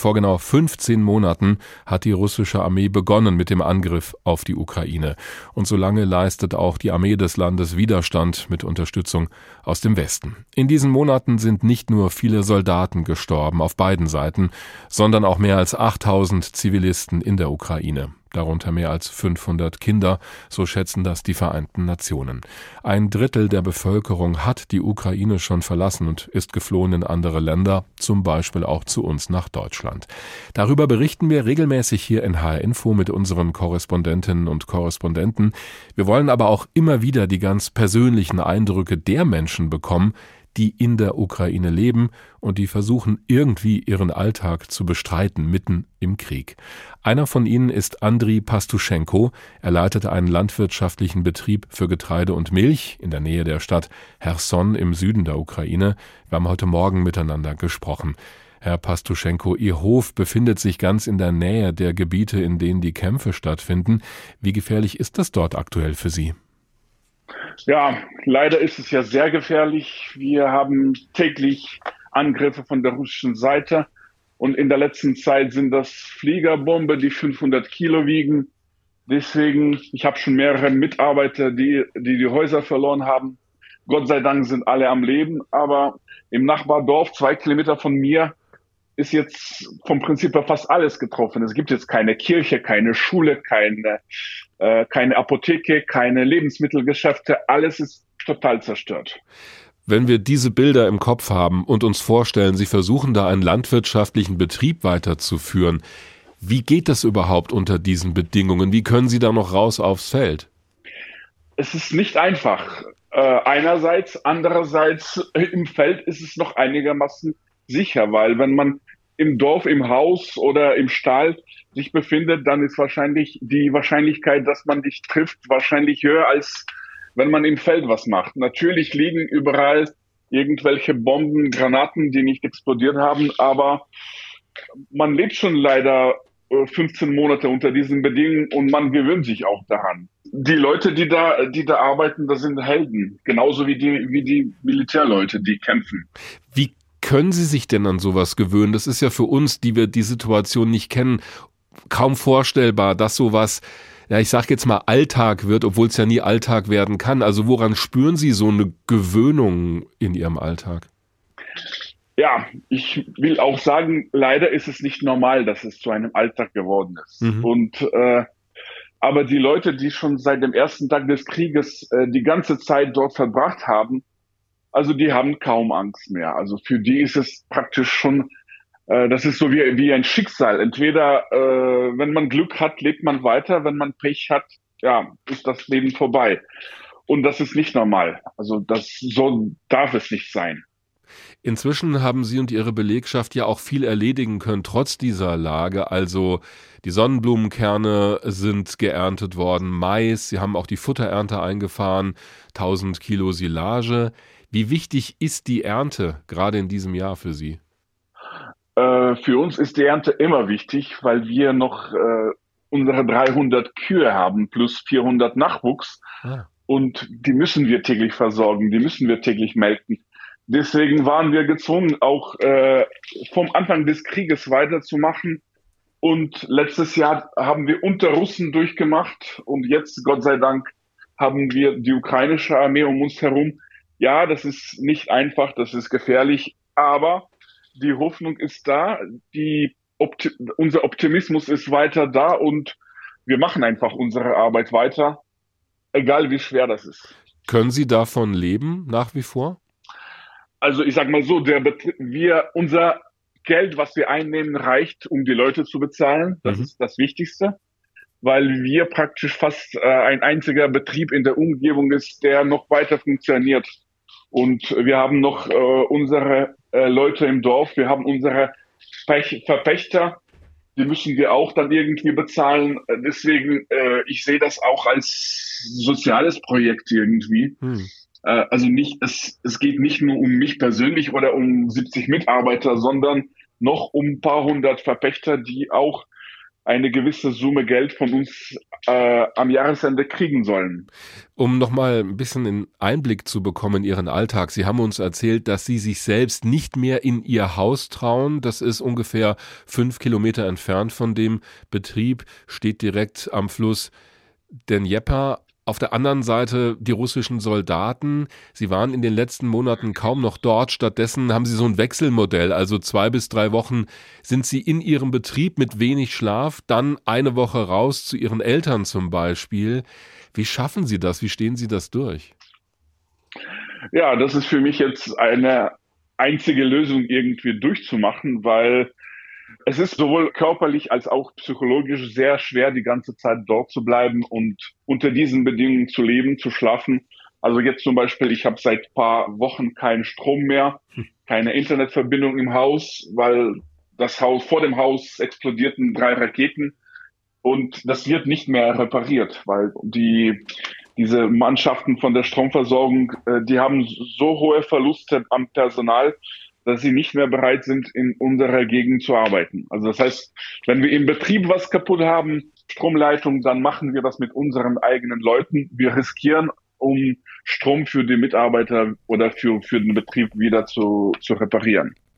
Vor genau 15 Monaten hat die russische Armee begonnen mit dem Angriff auf die Ukraine. Und so lange leistet auch die Armee des Landes Widerstand mit Unterstützung aus dem Westen. In diesen Monaten sind nicht nur viele Soldaten gestorben auf beiden Seiten, sondern auch mehr als 8000 Zivilisten in der Ukraine darunter mehr als 500 Kinder, so schätzen das die Vereinten Nationen. Ein Drittel der Bevölkerung hat die Ukraine schon verlassen und ist geflohen in andere Länder, zum Beispiel auch zu uns nach Deutschland. Darüber berichten wir regelmäßig hier in HR Info mit unseren Korrespondentinnen und Korrespondenten. Wir wollen aber auch immer wieder die ganz persönlichen Eindrücke der Menschen bekommen, die in der Ukraine leben und die versuchen irgendwie ihren Alltag zu bestreiten mitten im Krieg. Einer von ihnen ist Andriy Pastuschenko. Er leitete einen landwirtschaftlichen Betrieb für Getreide und Milch in der Nähe der Stadt Herson im Süden der Ukraine. Wir haben heute Morgen miteinander gesprochen. Herr Pastuschenko, Ihr Hof befindet sich ganz in der Nähe der Gebiete, in denen die Kämpfe stattfinden. Wie gefährlich ist das dort aktuell für Sie? Ja, leider ist es ja sehr gefährlich. Wir haben täglich Angriffe von der russischen Seite. Und in der letzten Zeit sind das Fliegerbombe, die 500 Kilo wiegen. Deswegen, ich habe schon mehrere Mitarbeiter, die, die die Häuser verloren haben. Gott sei Dank sind alle am Leben. Aber im Nachbardorf, zwei Kilometer von mir, ist jetzt vom Prinzip her fast alles getroffen. Es gibt jetzt keine Kirche, keine Schule, keine, äh, keine Apotheke, keine Lebensmittelgeschäfte. Alles ist total zerstört. Wenn wir diese Bilder im Kopf haben und uns vorstellen, Sie versuchen da einen landwirtschaftlichen Betrieb weiterzuführen, wie geht das überhaupt unter diesen Bedingungen? Wie können Sie da noch raus aufs Feld? Es ist nicht einfach. Äh, einerseits, andererseits im Feld ist es noch einigermaßen sicher, weil wenn man im Dorf, im Haus oder im Stall sich befindet, dann ist wahrscheinlich die Wahrscheinlichkeit, dass man dich trifft, wahrscheinlich höher als wenn man im Feld was macht. Natürlich liegen überall irgendwelche Bomben, Granaten, die nicht explodiert haben, aber man lebt schon leider 15 äh, Monate unter diesen Bedingungen und man gewöhnt sich auch daran. Die Leute, die da, die da arbeiten, das sind Helden, genauso wie die, wie die Militärleute, die kämpfen. Wie können Sie sich denn an sowas gewöhnen? Das ist ja für uns, die wir die Situation nicht kennen, kaum vorstellbar, dass sowas ja, ich sag jetzt mal Alltag wird, obwohl es ja nie Alltag werden kann. Also woran spüren Sie so eine Gewöhnung in Ihrem Alltag? Ja, ich will auch sagen, leider ist es nicht normal, dass es zu einem Alltag geworden ist. Mhm. Und äh, aber die Leute, die schon seit dem ersten Tag des Krieges äh, die ganze Zeit dort verbracht haben, also die haben kaum Angst mehr. Also für die ist es praktisch schon, äh, das ist so wie, wie ein Schicksal. Entweder, äh, wenn man Glück hat, lebt man weiter, wenn man Pech hat, ja, ist das Leben vorbei. Und das ist nicht normal. Also das so darf es nicht sein. Inzwischen haben Sie und Ihre Belegschaft ja auch viel erledigen können, trotz dieser Lage. Also die Sonnenblumenkerne sind geerntet worden, Mais, Sie haben auch die Futterernte eingefahren, 1000 Kilo Silage. Wie wichtig ist die Ernte gerade in diesem Jahr für Sie? Äh, für uns ist die Ernte immer wichtig, weil wir noch äh, unsere 300 Kühe haben plus 400 Nachwuchs. Ah. Und die müssen wir täglich versorgen, die müssen wir täglich melken. Deswegen waren wir gezwungen, auch äh, vom Anfang des Krieges weiterzumachen. Und letztes Jahr haben wir unter Russen durchgemacht und jetzt, Gott sei Dank, haben wir die ukrainische Armee um uns herum, ja, das ist nicht einfach, das ist gefährlich, aber die Hoffnung ist da, die Opti unser Optimismus ist weiter da und wir machen einfach unsere Arbeit weiter, egal wie schwer das ist. Können Sie davon leben nach wie vor? Also ich sag mal so, der wir unser Geld, was wir einnehmen, reicht, um die Leute zu bezahlen. Das mhm. ist das Wichtigste, weil wir praktisch fast äh, ein einziger Betrieb in der Umgebung ist, der noch weiter funktioniert. Und wir haben noch äh, unsere äh, Leute im Dorf, wir haben unsere Pech Verpächter, die müssen wir auch dann irgendwie bezahlen. Deswegen, äh, ich sehe das auch als soziales Projekt irgendwie. Hm. Äh, also nicht, es, es geht nicht nur um mich persönlich oder um 70 Mitarbeiter, sondern noch um ein paar hundert Verpächter, die auch eine gewisse Summe Geld von uns äh, am Jahresende kriegen sollen. Um nochmal ein bisschen einen Einblick zu bekommen in Ihren Alltag. Sie haben uns erzählt, dass Sie sich selbst nicht mehr in Ihr Haus trauen. Das ist ungefähr fünf Kilometer entfernt von dem Betrieb, steht direkt am Fluss Dnjepr. Auf der anderen Seite die russischen Soldaten. Sie waren in den letzten Monaten kaum noch dort. Stattdessen haben sie so ein Wechselmodell. Also zwei bis drei Wochen sind sie in ihrem Betrieb mit wenig Schlaf, dann eine Woche raus zu ihren Eltern zum Beispiel. Wie schaffen Sie das? Wie stehen Sie das durch? Ja, das ist für mich jetzt eine einzige Lösung irgendwie durchzumachen, weil es ist sowohl körperlich als auch psychologisch sehr schwer, die ganze Zeit dort zu bleiben und unter diesen Bedingungen zu leben, zu schlafen. Also jetzt zum Beispiel, ich habe seit paar Wochen keinen Strom mehr, keine Internetverbindung im Haus, weil das Haus vor dem Haus explodierten drei Raketen und das wird nicht mehr repariert, weil die diese Mannschaften von der Stromversorgung, äh, die haben so hohe Verluste am Personal, dass sie nicht mehr bereit sind, in unserer Gegend zu arbeiten. Also das heißt, wenn wir im Betrieb was kaputt haben, Stromleitung, dann machen wir das mit unseren eigenen Leuten. Wir riskieren, um Strom für die Mitarbeiter oder für, für den Betrieb wieder zu, zu reparieren.